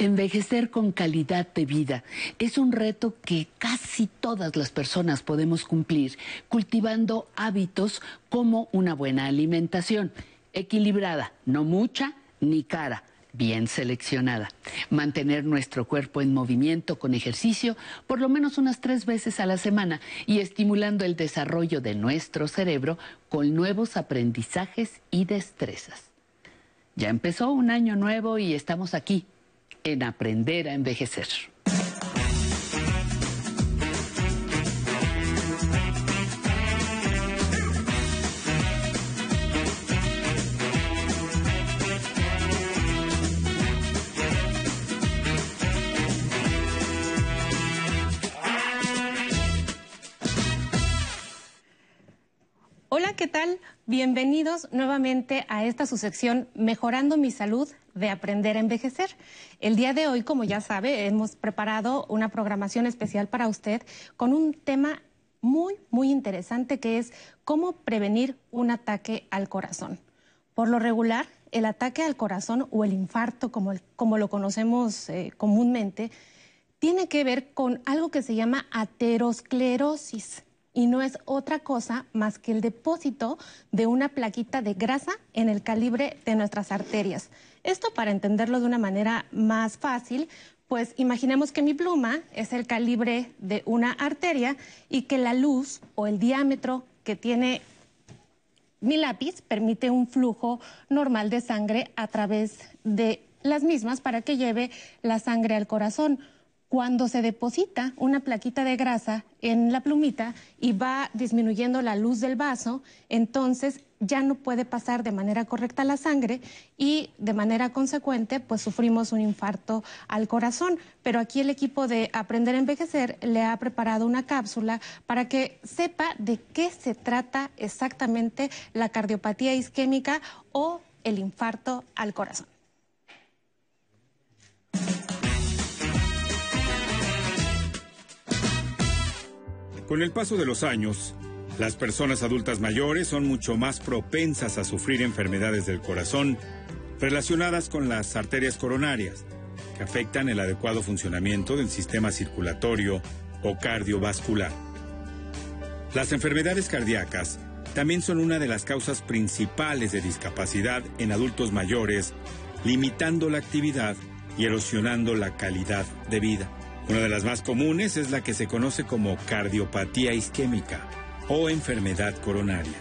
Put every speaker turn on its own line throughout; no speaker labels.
Envejecer con calidad de vida es un reto que casi todas las personas podemos cumplir, cultivando hábitos como una buena alimentación, equilibrada, no mucha ni cara, bien seleccionada. Mantener nuestro cuerpo en movimiento con ejercicio por lo menos unas tres veces a la semana y estimulando el desarrollo de nuestro cerebro con nuevos aprendizajes y destrezas. Ya empezó un año nuevo y estamos aquí en aprender a envejecer.
Hola, ¿qué tal? Bienvenidos nuevamente a esta su sección Mejorando mi salud de aprender a envejecer. El día de hoy, como ya sabe, hemos preparado una programación especial para usted con un tema muy, muy interesante que es cómo prevenir un ataque al corazón. Por lo regular, el ataque al corazón o el infarto, como, como lo conocemos eh, comúnmente, tiene que ver con algo que se llama aterosclerosis y no es otra cosa más que el depósito de una plaquita de grasa en el calibre de nuestras arterias. Esto para entenderlo de una manera más fácil, pues imaginemos que mi pluma es el calibre de una arteria y que la luz o el diámetro que tiene mi lápiz permite un flujo normal de sangre a través de las mismas para que lleve la sangre al corazón cuando se deposita una plaquita de grasa en la plumita y va disminuyendo la luz del vaso, entonces ya no puede pasar de manera correcta la sangre y de manera consecuente pues sufrimos un infarto al corazón. Pero aquí el equipo de Aprender a Envejecer le ha preparado una cápsula para que sepa de qué se trata exactamente la cardiopatía isquémica o el infarto al corazón.
Con el paso de los años, las personas adultas mayores son mucho más propensas a sufrir enfermedades del corazón relacionadas con las arterias coronarias, que afectan el adecuado funcionamiento del sistema circulatorio o cardiovascular. Las enfermedades cardíacas también son una de las causas principales de discapacidad en adultos mayores, limitando la actividad y erosionando la calidad de vida. Una de las más comunes es la que se conoce como cardiopatía isquémica o enfermedad coronaria.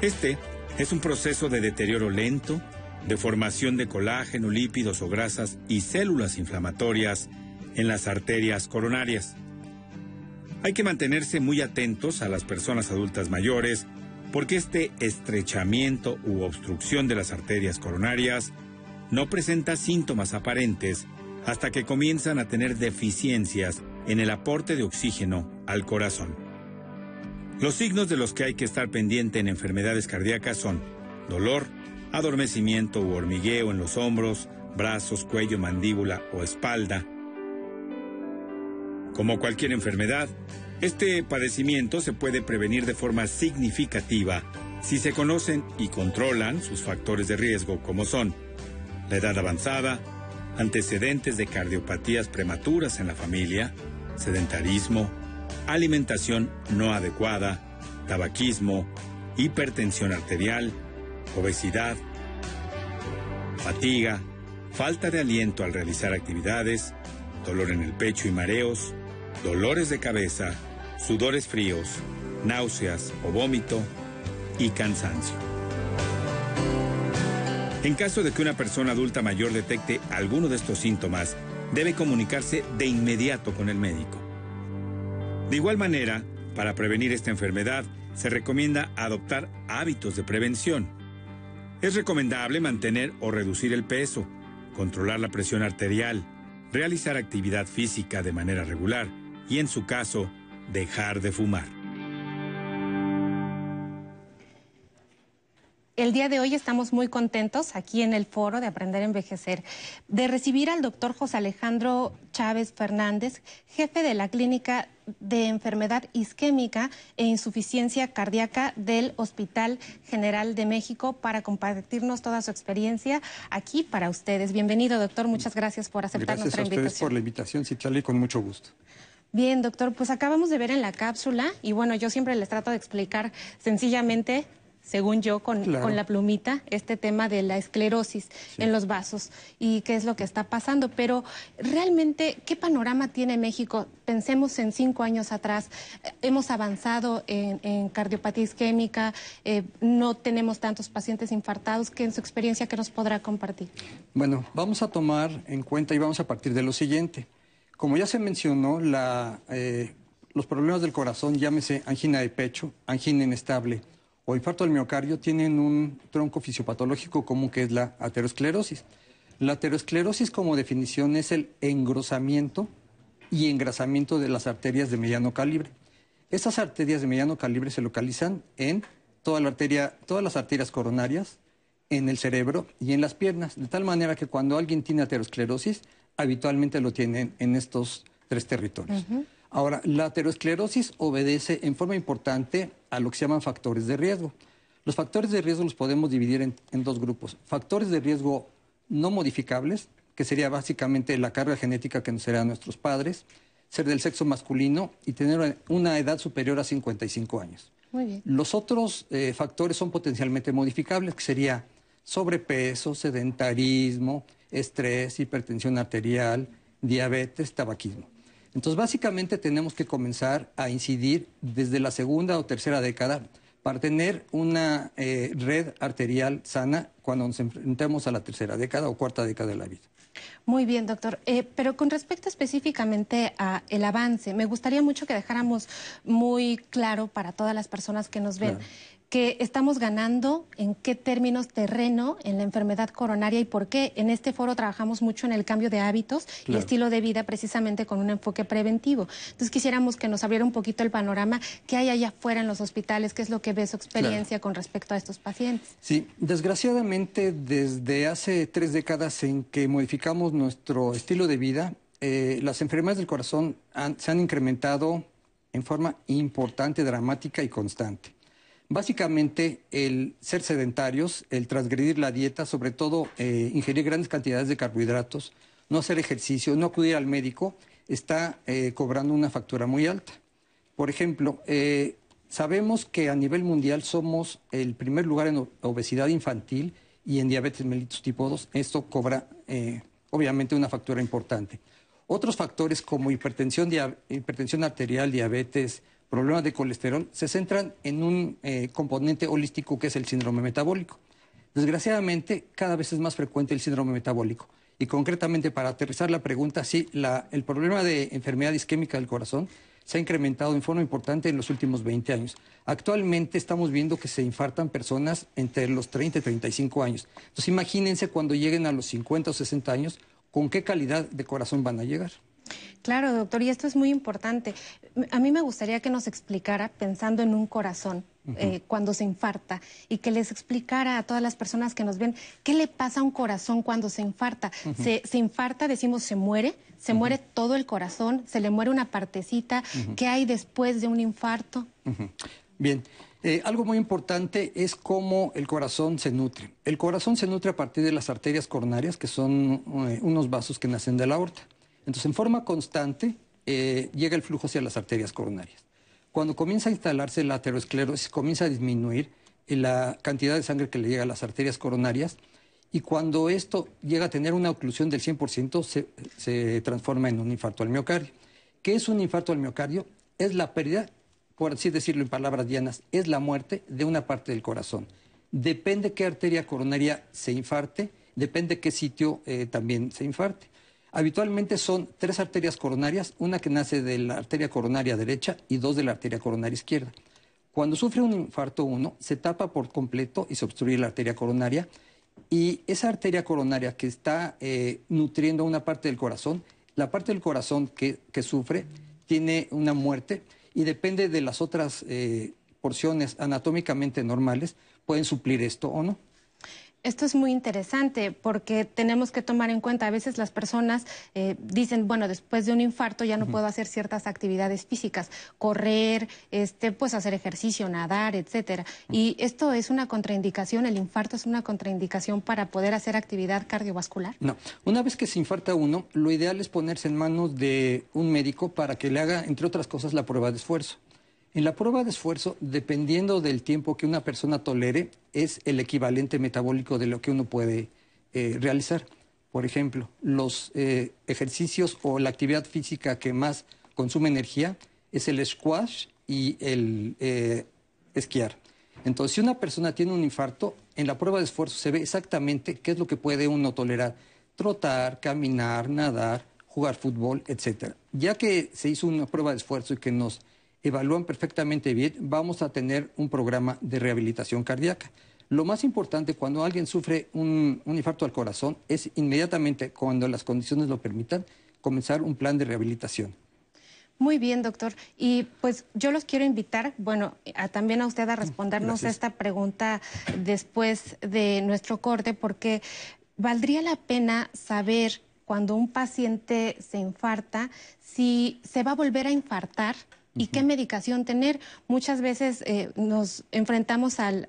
Este es un proceso de deterioro lento, de formación de colágeno, lípidos o grasas y células inflamatorias en las arterias coronarias. Hay que mantenerse muy atentos a las personas adultas mayores porque este estrechamiento u obstrucción de las arterias coronarias no presenta síntomas aparentes hasta que comienzan a tener deficiencias en el aporte de oxígeno al corazón. Los signos de los que hay que estar pendiente en enfermedades cardíacas son dolor, adormecimiento u hormigueo en los hombros, brazos, cuello, mandíbula o espalda. Como cualquier enfermedad, este padecimiento se puede prevenir de forma significativa si se conocen y controlan sus factores de riesgo como son la edad avanzada, antecedentes de cardiopatías prematuras en la familia, sedentarismo, alimentación no adecuada, tabaquismo, hipertensión arterial, obesidad, fatiga, falta de aliento al realizar actividades, dolor en el pecho y mareos, dolores de cabeza, sudores fríos, náuseas o vómito y cansancio. En caso de que una persona adulta mayor detecte alguno de estos síntomas, debe comunicarse de inmediato con el médico. De igual manera, para prevenir esta enfermedad, se recomienda adoptar hábitos de prevención. Es recomendable mantener o reducir el peso, controlar la presión arterial, realizar actividad física de manera regular y, en su caso, dejar de fumar.
El día de hoy estamos muy contentos aquí en el foro de Aprender a Envejecer de recibir al doctor José Alejandro Chávez Fernández, jefe de la Clínica de enfermedad isquémica e insuficiencia cardíaca del Hospital General de México para compartirnos toda su experiencia aquí para ustedes. Bienvenido, doctor. Muchas gracias por aceptar nuestra
invitación.
Gracias
a ustedes por la invitación, Citlali, con mucho gusto.
Bien, doctor, pues acabamos de ver en la cápsula y bueno, yo siempre les trato de explicar sencillamente según yo, con, la plumita, este tema de la esclerosis en los vasos y qué es lo que está pasando. Pero realmente, ¿qué panorama tiene México? Pensemos en cinco años atrás, hemos avanzado en, cardiopatía isquémica, eh, no tenemos tantos pacientes infartados. ¿Qué en su experiencia que nos podrá compartir?
Bueno, vamos a tomar en cuenta y vamos a partir de lo siguiente. Como ya se mencionó, la, eh, los problemas del corazón, llámese angina de pecho, angina inestable, o infarto del miocardio tienen un tronco fisiopatológico común que es la aterosclerosis. La aterosclerosis como definición es el engrosamiento y engrasamiento de las arterias de mediano calibre. Estas arterias de mediano calibre se localizan en toda la arteria, todas las arterias coronarias, en el cerebro y en las piernas, de tal manera que cuando alguien tiene aterosclerosis, habitualmente lo tienen en estos tres territorios. Ahora, la aterosclerosis obedece en forma importante a lo que se llaman factores de riesgo. Los factores de riesgo los podemos dividir en, dos grupos. Factores de riesgo no modificables, que sería básicamente la carga genética que nos serán nuestros padres, ser del sexo masculino y tener una edad superior a 55 años.
Muy bien.
Los otros eh, factores son potencialmente modificables, que sería sobrepeso, sedentarismo, estrés, hipertensión arterial, diabetes, tabaquismo. Entonces, básicamente tenemos que comenzar a incidir desde la segunda o tercera década para tener una eh, red arterial sana cuando nos enfrentemos a la tercera década o cuarta década de la vida.
Muy bien, doctor. Eh, pero con respecto específicamente a el avance, me gustaría mucho que dejáramos muy claro para todas las personas que nos ven que estamos ganando, en qué términos terreno en la enfermedad coronaria y por qué. En este foro trabajamos mucho en el cambio de hábitos y estilo de vida precisamente con un enfoque preventivo. Entonces quisiéramos que nos abriera un poquito el panorama, qué hay allá afuera en los hospitales, qué es lo que ve su experiencia con respecto a estos pacientes.
Sí, desgraciadamente desde hace tres décadas en que modificamos nuestro estilo de vida, eh, las enfermedades del corazón se han incrementado en forma importante, dramática y constante. Básicamente, el ser sedentarios, el transgredir la dieta, sobre todo eh, ingerir grandes cantidades de carbohidratos, no hacer ejercicio, no acudir al médico, está eh, cobrando una factura muy alta. Por ejemplo, eh, sabemos que a nivel mundial somos el primer lugar en obesidad infantil y en diabetes mellitus tipo 2. Esto cobra, obviamente, una factura importante. Otros factores como hipertensión, hipertensión arterial, diabetes, problemas de colesterol se centran en un eh, componente holístico que es el síndrome metabólico. Desgraciadamente, cada vez es más frecuente el síndrome metabólico. Y concretamente, para aterrizar la pregunta, sí, el problema de enfermedad isquémica del corazón se ha incrementado en forma importante en los últimos 20 años. Actualmente estamos viendo que se infartan personas entre los 30 y 35 años. Entonces, imagínense cuando lleguen a los 50 o 60 años, con qué calidad de corazón van a llegar.
Claro, doctor, y esto es muy importante. A mí me gustaría que nos explicara, pensando en un corazón, eh, cuando se infarta, y que les explicara a todas las personas que nos ven qué le pasa a un corazón cuando se infarta. se, infarta, decimos, se muere, se muere todo el corazón, se le muere una partecita. ¿Qué hay después de un infarto?
Bien. Eh, algo muy importante es cómo el corazón se nutre. El corazón se nutre a partir de las arterias coronarias, que son eh, unos vasos que nacen de la aorta. Entonces, en forma constante, eh, llega el flujo hacia las arterias coronarias. Cuando comienza a instalarse la aterosclerosis, comienza a disminuir la cantidad de sangre que le llega a las arterias coronarias y cuando esto llega a tener una oclusión del 100%, se, transforma en un infarto al miocardio. ¿Qué es un infarto al miocardio? Es la pérdida, por así decirlo en palabras llanas, es la muerte de una parte del corazón. Depende qué arteria coronaria se infarte, depende qué sitio eh, también se infarte. Habitualmente son tres arterias coronarias, una que nace de la arteria coronaria derecha y dos de la arteria coronaria izquierda. Cuando sufre un infarto uno, se tapa por completo y se obstruye la arteria coronaria y esa arteria coronaria que está eh, nutriendo una parte del corazón, la parte del corazón que, sufre tiene una muerte y depende de las otras eh, porciones anatómicamente normales, pueden suplir esto o no.
Esto es muy interesante porque tenemos que tomar en cuenta, a veces las personas eh, dicen, bueno, después de un infarto ya no puedo hacer ciertas actividades físicas, correr, este, pues hacer ejercicio, nadar, etcétera. Y esto es una contraindicación, el infarto es una contraindicación para poder hacer actividad cardiovascular.
No, una vez que se infarta uno, lo ideal es ponerse en manos de un médico para que le haga, entre otras cosas, la prueba de esfuerzo. En la prueba de esfuerzo, dependiendo del tiempo que una persona tolere, es el equivalente metabólico de lo que uno puede eh, realizar. Por ejemplo, los eh, ejercicios o la actividad física que más consume energía es el squash y el eh, esquiar. Entonces, si una persona tiene un infarto, en la prueba de esfuerzo se ve exactamente qué es lo que puede uno tolerar. Trotar, caminar, nadar, jugar fútbol, etc. Ya que se hizo una prueba de esfuerzo y que nos evalúan perfectamente bien, vamos a tener un programa de rehabilitación cardíaca. Lo más importante cuando alguien sufre un, infarto al corazón es inmediatamente, cuando las condiciones lo permitan, comenzar un plan de rehabilitación.
Muy bien, doctor. Y pues yo los quiero invitar, bueno, también a usted a respondernos esta pregunta después de nuestro corte, porque valdría la pena saber cuando un paciente se infarta si se va a volver a infartar y qué medicación tener. Muchas veces eh, nos enfrentamos al,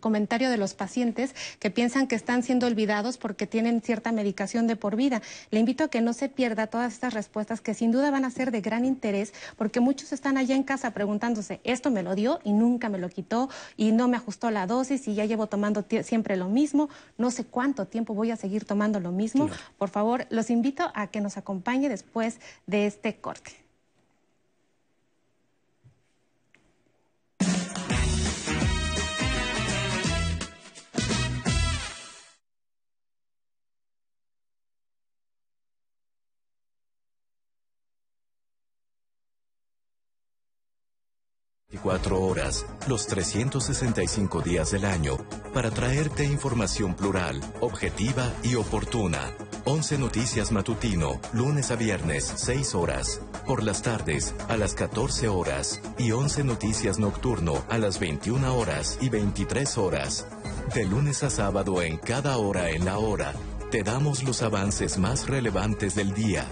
comentario de los pacientes que piensan que están siendo olvidados porque tienen cierta medicación de por vida. Le invito a que no se pierda todas estas respuestas que sin duda van a ser de gran interés porque muchos están allá en casa preguntándose, esto me lo dio y nunca me lo quitó y no me ajustó la dosis y ya llevo tomando siempre lo mismo, no sé cuánto tiempo voy a seguir tomando lo mismo. Por favor, los invito a que nos acompañe después de este corte.
24 horas, los 365 días del año, para traerte información plural, objetiva y oportuna. 11 Noticias Matutino, lunes a viernes, 6 horas. Por las tardes, a las 14 horas. Y 11 Noticias Nocturno, a las 21 horas y 23 horas. De lunes a sábado, en cada hora en la hora, te damos los avances más relevantes del día.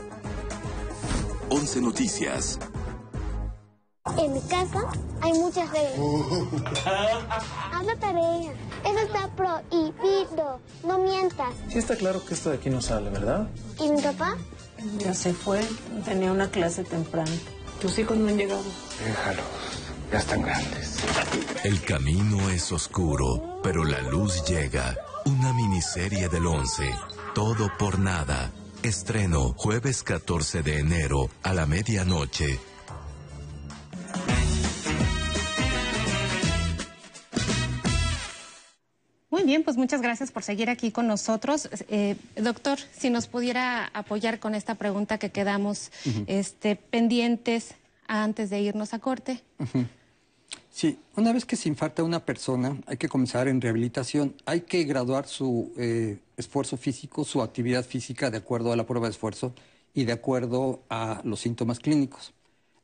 11 Noticias.
En mi casa hay muchas reglas. Haz la tarea. Eso está prohibido. No mientas.
Sí está claro que esto de aquí no sale, ¿verdad?
¿Y mi papá?
Ya se fue. Tenía una clase temprana. Tus hijos no han llegado.
Déjalos. Ya están grandes.
El camino es oscuro, pero la luz llega. Una miniserie del 11. Todo por nada. Estreno jueves 14 de enero a la medianoche
pues muchas gracias por seguir aquí con nosotros. Eh, doctor, si nos pudiera apoyar con esta pregunta que quedamos este, pendientes antes de irnos a corte.
Sí, una vez que se infarta una persona, hay que comenzar en rehabilitación. Hay que graduar su eh, esfuerzo físico, su actividad física de acuerdo a la prueba de esfuerzo y de acuerdo a los síntomas clínicos.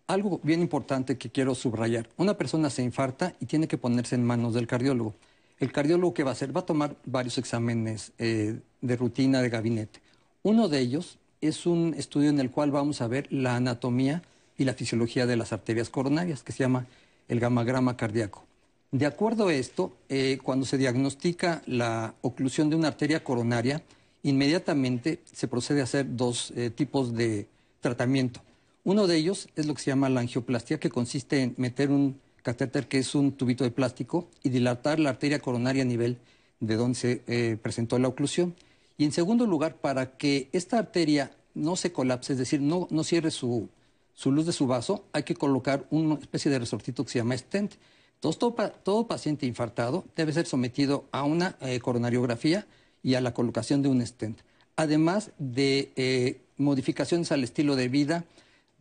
Algo bien importante que quiero subrayar. Una persona se infarta y tiene que ponerse en manos del cardiólogo. El cardiólogo que va a hacer va a tomar varios exámenes eh, de rutina de gabinete. Uno de ellos es un estudio en el cual vamos a ver la anatomía y la fisiología de las arterias coronarias, que se llama el gamagrama cardíaco. De acuerdo a esto, eh, cuando se diagnostica la oclusión de una arteria coronaria, inmediatamente se procede a hacer dos eh, tipos de tratamiento. Uno de ellos es lo que se llama la angioplastia, que consiste en meter un catéter que es un tubito de plástico y dilatar la arteria coronaria a nivel de donde se eh, presentó la oclusión. Y en segundo lugar, para que esta arteria no se colapse, es decir, no, no cierre su, su luz de su vaso, hay que colocar una especie de resortito que se llama stent. Entonces, todo, todo paciente infartado debe ser sometido a una eh, coronariografía y a la colocación de un stent. Además de eh, modificaciones al estilo de vida,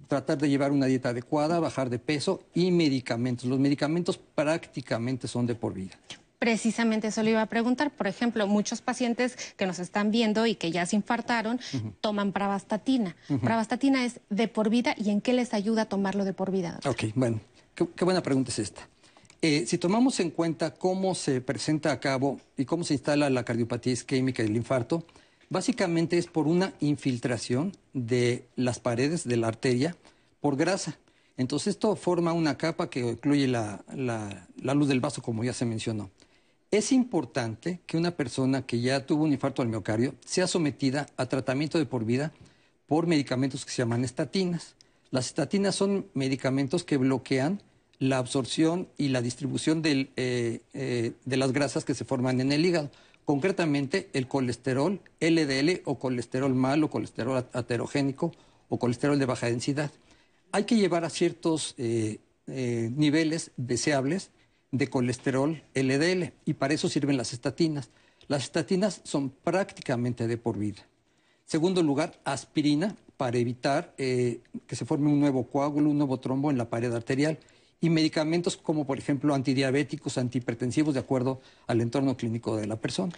tratar de llevar una dieta adecuada, bajar de peso y medicamentos. Los medicamentos prácticamente son de por vida.
Precisamente eso le iba a preguntar. Por ejemplo, muchos pacientes que nos están viendo y que ya se infartaron toman pravastatina. Pravastatina es de por vida y en qué les ayuda a tomarlo de por vida.
Ok, bueno, qué, buena pregunta es esta. Eh, si tomamos en cuenta cómo se presenta a cabo y cómo se instala la cardiopatía isquémica y el infarto, básicamente es por una infiltración de las paredes de la arteria por grasa. Entonces esto forma una capa que incluye la, la luz del vaso, como ya se mencionó. Es importante que una persona que ya tuvo un infarto al miocardio sea sometida a tratamiento de por vida por medicamentos que se llaman estatinas. Las estatinas son medicamentos que bloquean la absorción y la distribución eh, eh, de las grasas que se forman en el hígado, concretamente el colesterol LDL o colesterol malo, colesterol aterogénico o colesterol de baja densidad. Hay que llevar a ciertos eh, niveles deseables de colesterol LDL y para eso sirven las estatinas. Las estatinas son prácticamente de por vida. Segundo lugar, aspirina para evitar que se forme un nuevo coágulo, un nuevo trombo en la pared arterial y medicamentos como por ejemplo antidiabéticos, antihipertensivos de acuerdo al entorno clínico de la persona.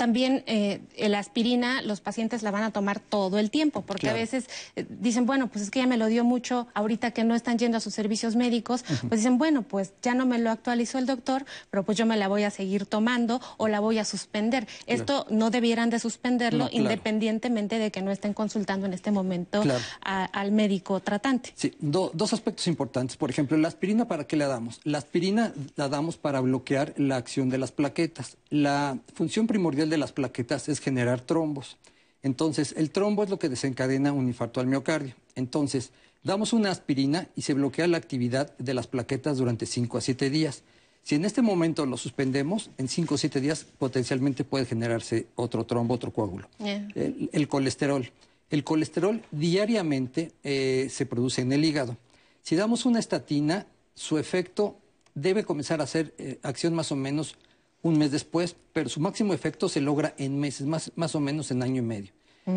También eh, la aspirina los pacientes la van a tomar todo el tiempo, porque a veces eh, dicen, bueno, pues es que ya me lo dio mucho, ahorita que no están yendo a sus servicios médicos, pues dicen, bueno, pues ya no me lo actualizó el doctor, pero pues yo me la voy a seguir tomando o la voy a suspender. Esto no debieran de suspenderlo independientemente de que no estén consultando en este momento al médico tratante.
Sí, dos aspectos importantes. Por ejemplo, la aspirina, ¿para qué la damos? La aspirina la damos para bloquear la acción de las plaquetas. La función primordial de las plaquetas es generar trombos. Entonces, el trombo es lo que desencadena un infarto al miocardio. Entonces, damos una aspirina y se bloquea la actividad de las plaquetas durante 5 a 7 días. Si en este momento lo suspendemos, en 5 o 7 días potencialmente puede generarse otro trombo, otro coágulo. El, colesterol. El colesterol diariamente eh, se produce en el hígado. Si damos una estatina, su efecto debe comenzar a hacer eh, acción más o menos un mes después, pero su máximo efecto se logra en meses, más, más o menos en año y medio.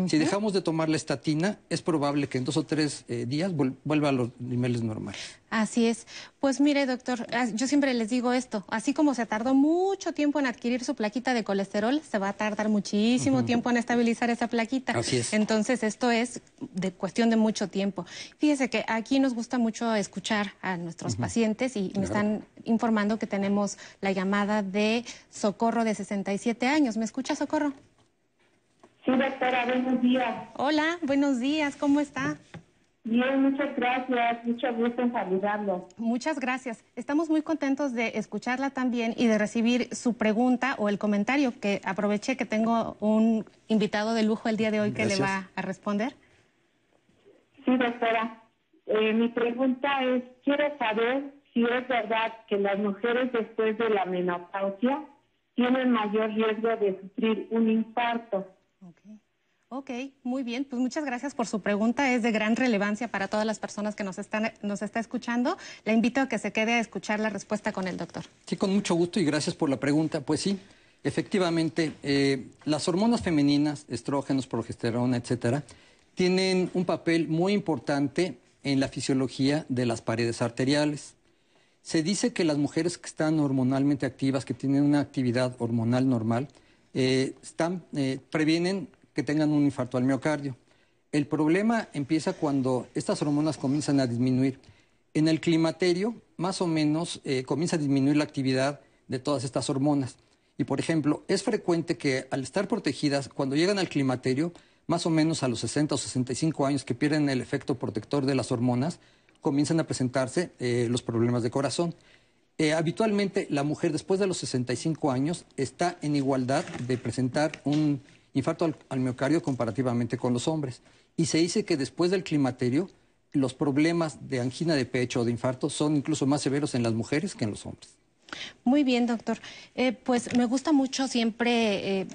Si dejamos de tomar la estatina, es probable que en dos o tres eh, días vuelva a los niveles normales.
Así es. Pues mire, doctor, ah, yo siempre les digo esto, así como se tardó mucho tiempo en adquirir su plaquita de colesterol, se va a tardar muchísimo tiempo en estabilizar esa plaquita.
Así es.
Entonces, esto es de cuestión de mucho tiempo. Fíjese que aquí nos gusta mucho escuchar a nuestros pacientes y me están informando que tenemos la llamada de Socorro de 67 años. ¿Me escucha, Socorro?
Sí, doctora, buenos días.
Hola, buenos días, ¿cómo está?
Bien, muchas gracias, mucho gusto en saludarlo.
Muchas gracias. Estamos muy contentos de escucharla también y de recibir su pregunta o el comentario, que aproveché que tengo un invitado de lujo el día de hoy que le va a responder.
Sí, doctora. Eh, mi pregunta es, quiero saber si es verdad que las mujeres después de la menopausia tienen mayor riesgo de sufrir un infarto.
Ok, muy bien. Pues muchas gracias por su pregunta. Es de gran relevancia para todas las personas que nos están nos está escuchando. La invito a que se quede a escuchar la respuesta con el doctor.
Sí, con mucho gusto y gracias por la pregunta. Pues sí, efectivamente, eh, las hormonas femeninas, estrógenos, progesterona, etcétera, tienen un papel muy importante en la fisiología de las paredes arteriales. Se dice que las mujeres que están hormonalmente activas, que tienen una actividad hormonal normal, eh, están, eh, previenen que tengan un infarto al miocardio. El problema empieza cuando estas hormonas comienzan a disminuir. En el climaterio, más o menos, eh, comienza a disminuir la actividad de todas estas hormonas. Y, por ejemplo, es frecuente que al estar protegidas, cuando llegan al climaterio, más o menos a los 60 o 65 años que pierden el efecto protector de las hormonas, comienzan a presentarse los problemas de corazón. Eh, habitualmente la mujer después de los 65 años está en igualdad de presentar un infarto al, miocardio comparativamente con los hombres. Y se dice que después del climaterio, los problemas de angina de pecho o de infarto son incluso más severos en las mujeres que en los hombres.
Muy bien, doctor. Eh, pues me gusta mucho siempre eh,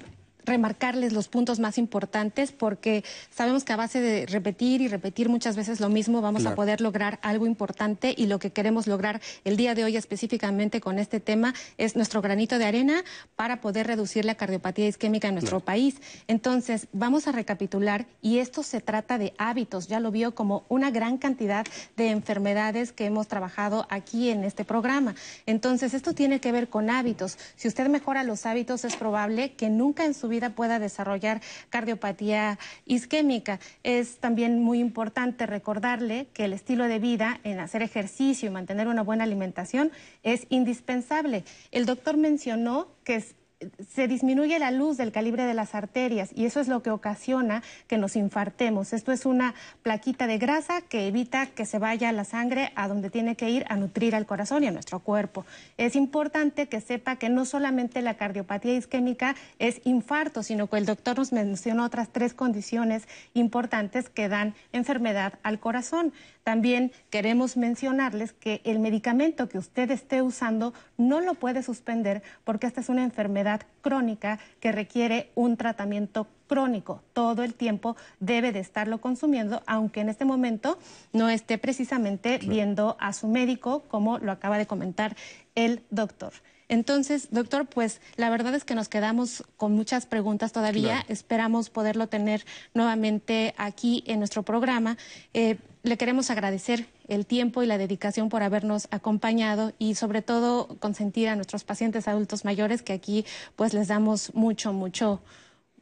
remarcarles los puntos más importantes porque sabemos que a base de repetir y repetir muchas veces lo mismo vamos a poder lograr algo importante y lo que queremos lograr el día de hoy específicamente con este tema es nuestro granito de arena para poder reducir la cardiopatía isquémica en nuestro país. Entonces, vamos a recapitular y esto se trata de hábitos, ya lo vio como una gran cantidad de enfermedades que hemos trabajado aquí en este programa. Entonces, esto tiene que ver con hábitos. Si usted mejora los hábitos, es probable que nunca en su vida vida pueda desarrollar cardiopatía isquémica. Es también muy importante recordarle que el estilo de vida en hacer ejercicio y mantener una buena alimentación es indispensable. El doctor mencionó que es se disminuye la luz del calibre de las arterias y eso es lo que ocasiona que nos infartemos. Esto es una plaquita de grasa que evita que se vaya la sangre a donde tiene que ir a nutrir al corazón y a nuestro cuerpo. Es importante que sepa que no solamente la cardiopatía isquémica es infarto, sino que el doctor nos mencionó otras tres condiciones importantes que dan enfermedad al corazón. También queremos mencionarles que el medicamento que usted esté usando no lo puede suspender porque esta es una enfermedad crónica que requiere un tratamiento crónico. Todo el tiempo debe de estarlo consumiendo, aunque en este momento no esté precisamente viendo a su médico, como lo acaba de comentar el doctor. Entonces, doctor, pues la verdad es que nos quedamos con muchas preguntas todavía. Esperamos poderlo tener nuevamente aquí en nuestro programa. Eh, le queremos agradecer el tiempo y la dedicación por habernos acompañado y sobre todo consentir a nuestros pacientes adultos mayores que aquí pues les damos mucho, mucho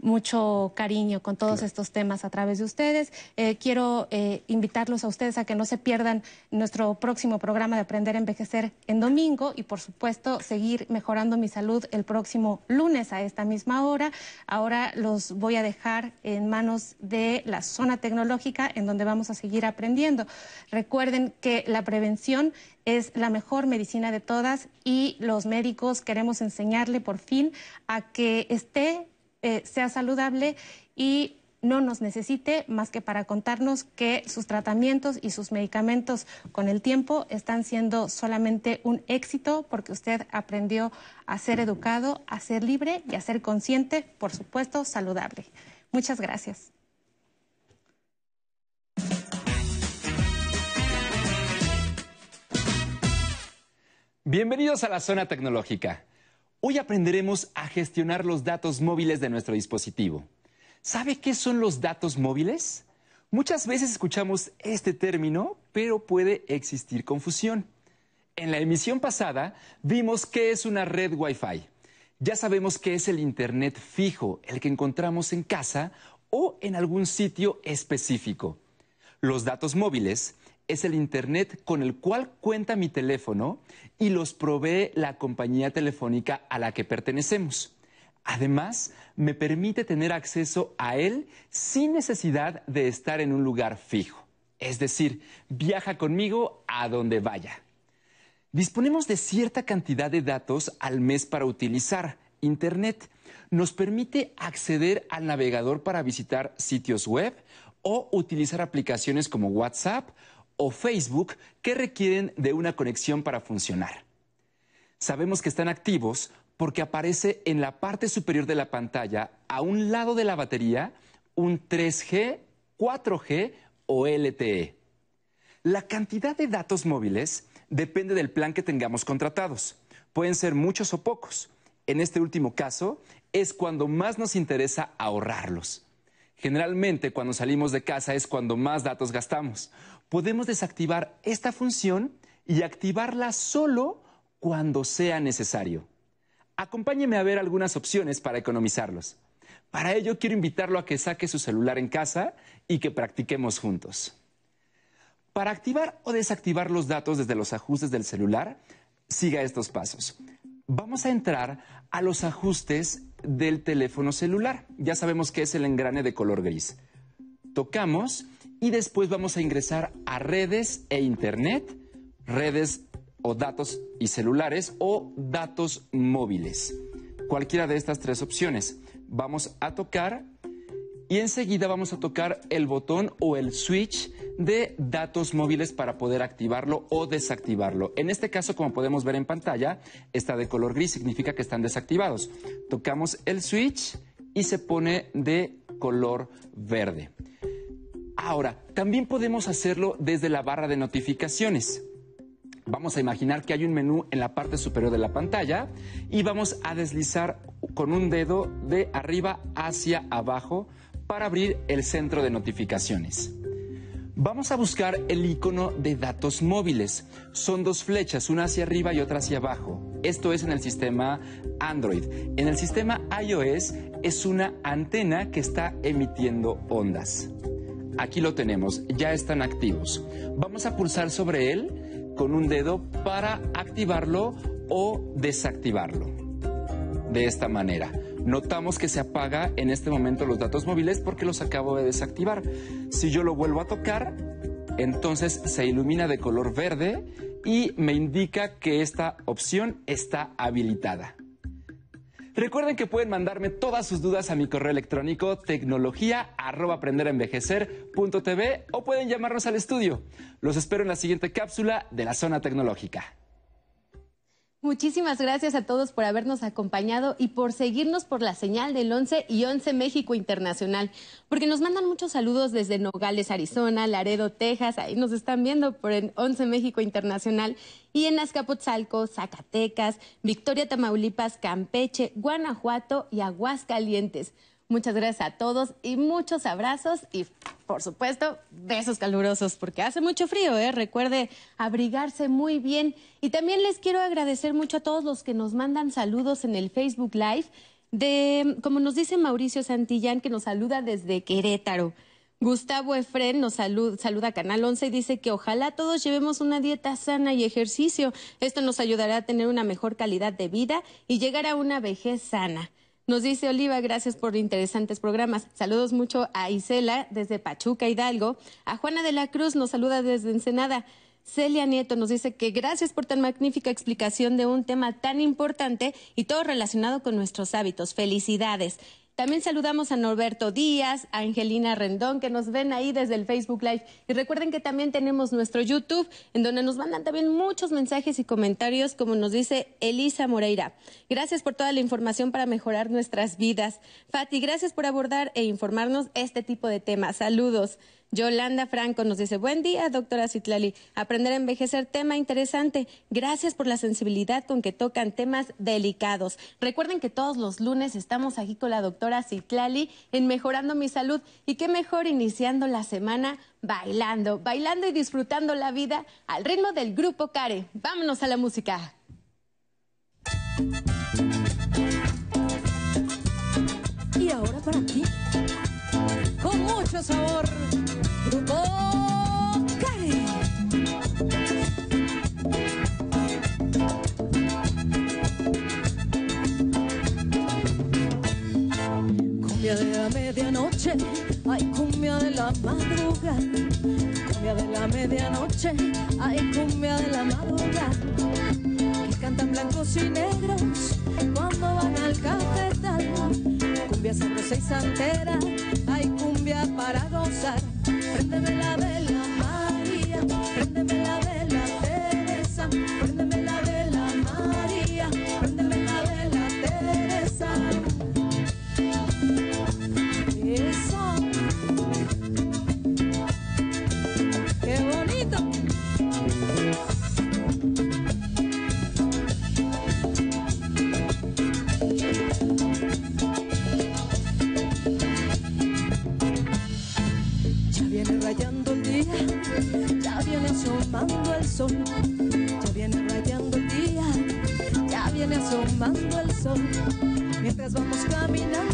mucho cariño con todos estos temas a través de ustedes. Eh, quiero eh, invitarlos a ustedes a que no se pierdan nuestro próximo programa de Aprender a Envejecer en domingo y, por supuesto, seguir mejorando mi salud el próximo lunes a esta misma hora. Ahora los voy a dejar en manos de la zona tecnológica en donde vamos a seguir aprendiendo. Recuerden que la prevención es la mejor medicina de todas y los médicos queremos enseñarle por fin a que esté eh, sea saludable y no nos necesite más que para contarnos que sus tratamientos y sus medicamentos con el tiempo están siendo solamente un éxito porque usted aprendió a ser educado, a ser libre y a ser consciente, por supuesto, saludable. Muchas gracias.
Bienvenidos a la zona tecnológica. Hoy aprenderemos a gestionar los datos móviles de nuestro dispositivo. ¿Sabe qué son los datos móviles? Muchas veces escuchamos este término, pero puede existir confusión. En la emisión pasada vimos qué es una red Wi-Fi. Ya sabemos qué es el Internet fijo, el que encontramos en casa o en algún sitio específico. Los datos móviles es el Internet con el cual cuenta mi teléfono y los provee la compañía telefónica a la que pertenecemos. Además, me permite tener acceso a él sin necesidad de estar en un lugar fijo. Es decir, viaja conmigo a donde vaya. Disponemos de cierta cantidad de datos al mes para utilizar. Internet nos permite acceder al navegador para visitar sitios web o utilizar aplicaciones como WhatsApp o Facebook que requieren de una conexión para funcionar. Sabemos que están activos porque aparece en la parte superior de la pantalla, a un lado de la batería, un 3G, 4G o LTE. La cantidad de datos móviles depende del plan que tengamos contratados. Pueden ser muchos o pocos. En este último caso, es cuando más nos interesa ahorrarlos. Generalmente cuando salimos de casa es cuando más datos gastamos. Podemos desactivar esta función y activarla solo cuando sea necesario. Acompáñeme a ver algunas opciones para economizarlos. Para ello quiero invitarlo a que saque su celular en casa y que practiquemos juntos. Para activar o desactivar los datos desde los ajustes del celular, siga estos pasos. Vamos a entrar a los ajustes del teléfono celular. Ya sabemos que es el engrane de color gris. Tocamos y después vamos a ingresar a redes e internet, redes o datos y celulares o datos móviles. Cualquiera de estas tres opciones. Vamos a tocar y enseguida vamos a tocar el botón o el switch de datos móviles para poder activarlo o desactivarlo. En este caso, como podemos ver en pantalla, está de color gris, significa que están desactivados. Tocamos el switch y se pone de color verde. Ahora, también podemos hacerlo desde la barra de notificaciones. Vamos a imaginar que hay un menú en la parte superior de la pantalla y vamos a deslizar con un dedo de arriba hacia abajo para abrir el centro de notificaciones. Vamos a buscar el icono de datos móviles. Son dos flechas, una hacia arriba y otra hacia abajo. Esto es en el sistema Android. En el sistema iOS es una antena que está emitiendo ondas. Aquí lo tenemos, ya están activos. Vamos a pulsar sobre él con un dedo para activarlo o desactivarlo. De esta manera. Notamos que se apaga en este momento los datos móviles porque los acabo de desactivar. Si yo lo vuelvo a tocar, entonces se ilumina de color verde y me indica que esta opción está habilitada. Recuerden que pueden mandarme todas sus dudas a mi correo electrónico tecnología o pueden llamarnos al estudio. Los espero en la siguiente cápsula de la zona tecnológica.
Muchísimas gracias a todos por habernos acompañado y por seguirnos por la señal del 11 y 11 México Internacional, porque nos mandan muchos saludos desde Nogales, Arizona, Laredo, Texas, ahí nos están viendo por el 11 México Internacional, y en Azcapotzalco, Zacatecas, Victoria, Tamaulipas, Campeche, Guanajuato y Aguascalientes. Muchas gracias a todos y muchos abrazos y por supuesto besos calurosos porque hace mucho frío, ¿eh? recuerde abrigarse muy bien. Y también les quiero agradecer mucho a todos los que nos mandan saludos en el Facebook Live de, como nos dice Mauricio Santillán, que nos saluda desde Querétaro. Gustavo Efren nos saluda, saluda a Canal 11 y dice que ojalá todos llevemos una dieta sana y ejercicio. Esto nos ayudará a tener una mejor calidad de vida y llegar a una vejez sana. Nos dice Oliva, gracias por interesantes programas. Saludos mucho a Isela desde Pachuca, Hidalgo. A Juana de la Cruz nos saluda desde Ensenada. Celia Nieto nos dice que gracias por tan magnífica explicación de un tema tan importante y todo relacionado con nuestros hábitos. Felicidades. También saludamos a Norberto Díaz, a Angelina Rendón, que nos ven ahí desde el Facebook Live. Y recuerden que también tenemos nuestro YouTube, en donde nos mandan también muchos mensajes y comentarios, como nos dice Elisa Moreira. Gracias por toda la información para mejorar nuestras vidas. Fati, gracias por abordar e informarnos este tipo de temas. Saludos. Yolanda Franco nos dice, buen día, doctora Citlali. Aprender a envejecer, tema interesante. Gracias por la sensibilidad con que tocan temas delicados. Recuerden que todos los lunes estamos aquí con la doctora Citlali en Mejorando mi Salud. Y qué mejor iniciando la semana bailando, bailando y disfrutando la vida al ritmo del grupo Care. Vámonos a la música.
Y ahora para ti, con mucho sabor. Cumbia de la medianoche, ay cumbia de la madrugada. Cumbia de la medianoche, ay cumbia de la madrugada. Que cantan blancos y negros cuando van al cafetal. Cumbia sabrosa y santera, hay cumbia para gozar. Préndeme la vela, asomando el sol, ya viene rayando el día, ya viene asomando el sol, mientras vamos caminando.